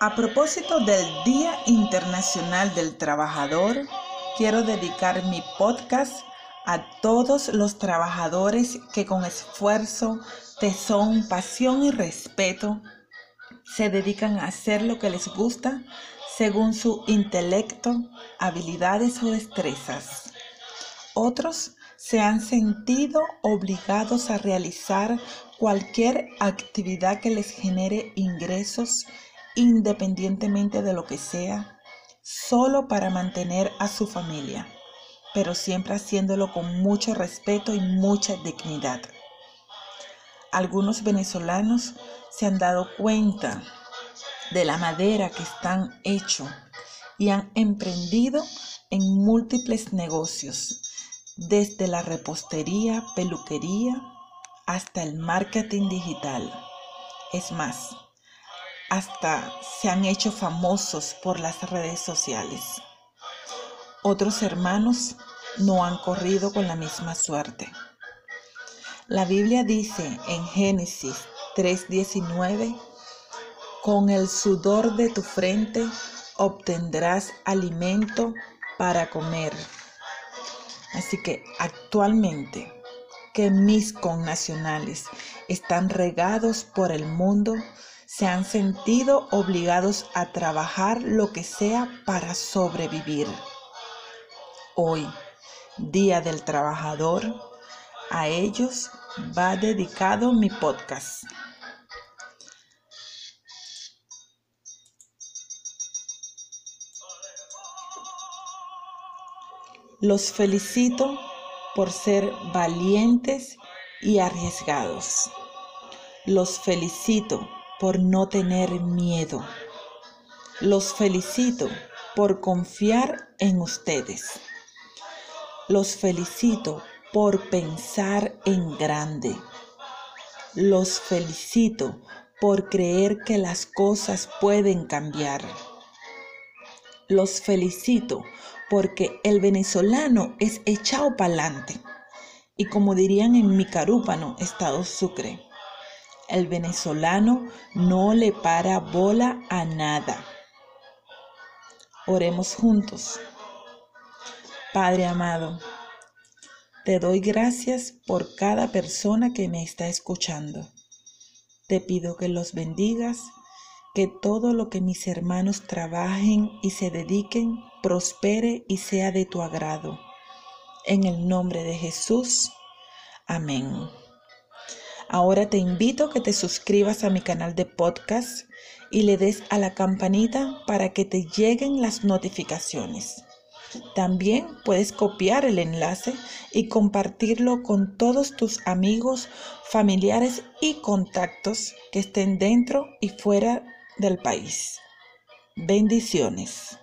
A propósito del Día Internacional del Trabajador, quiero dedicar mi podcast a todos los trabajadores que con esfuerzo, tesón, pasión y respeto se dedican a hacer lo que les gusta según su intelecto, habilidades o destrezas. Otros se han sentido obligados a realizar cualquier actividad que les genere ingresos independientemente de lo que sea, solo para mantener a su familia, pero siempre haciéndolo con mucho respeto y mucha dignidad. Algunos venezolanos se han dado cuenta de la madera que están hecho y han emprendido en múltiples negocios, desde la repostería, peluquería, hasta el marketing digital. Es más, hasta se han hecho famosos por las redes sociales. Otros hermanos no han corrido con la misma suerte. La Biblia dice en Génesis 3:19, con el sudor de tu frente obtendrás alimento para comer. Así que actualmente que mis connacionales están regados por el mundo, se han sentido obligados a trabajar lo que sea para sobrevivir. Hoy, Día del Trabajador, a ellos va dedicado mi podcast. Los felicito por ser valientes y arriesgados. Los felicito por no tener miedo. Los felicito por confiar en ustedes. Los felicito por pensar en grande. Los felicito por creer que las cosas pueden cambiar. Los felicito porque el venezolano es echado pa'lante. Y como dirían en mi carúpano, Estado Sucre, el venezolano no le para bola a nada. Oremos juntos. Padre amado, te doy gracias por cada persona que me está escuchando. Te pido que los bendigas, que todo lo que mis hermanos trabajen y se dediquen prospere y sea de tu agrado. En el nombre de Jesús. Amén. Ahora te invito a que te suscribas a mi canal de podcast y le des a la campanita para que te lleguen las notificaciones. También puedes copiar el enlace y compartirlo con todos tus amigos, familiares y contactos que estén dentro y fuera del país. Bendiciones.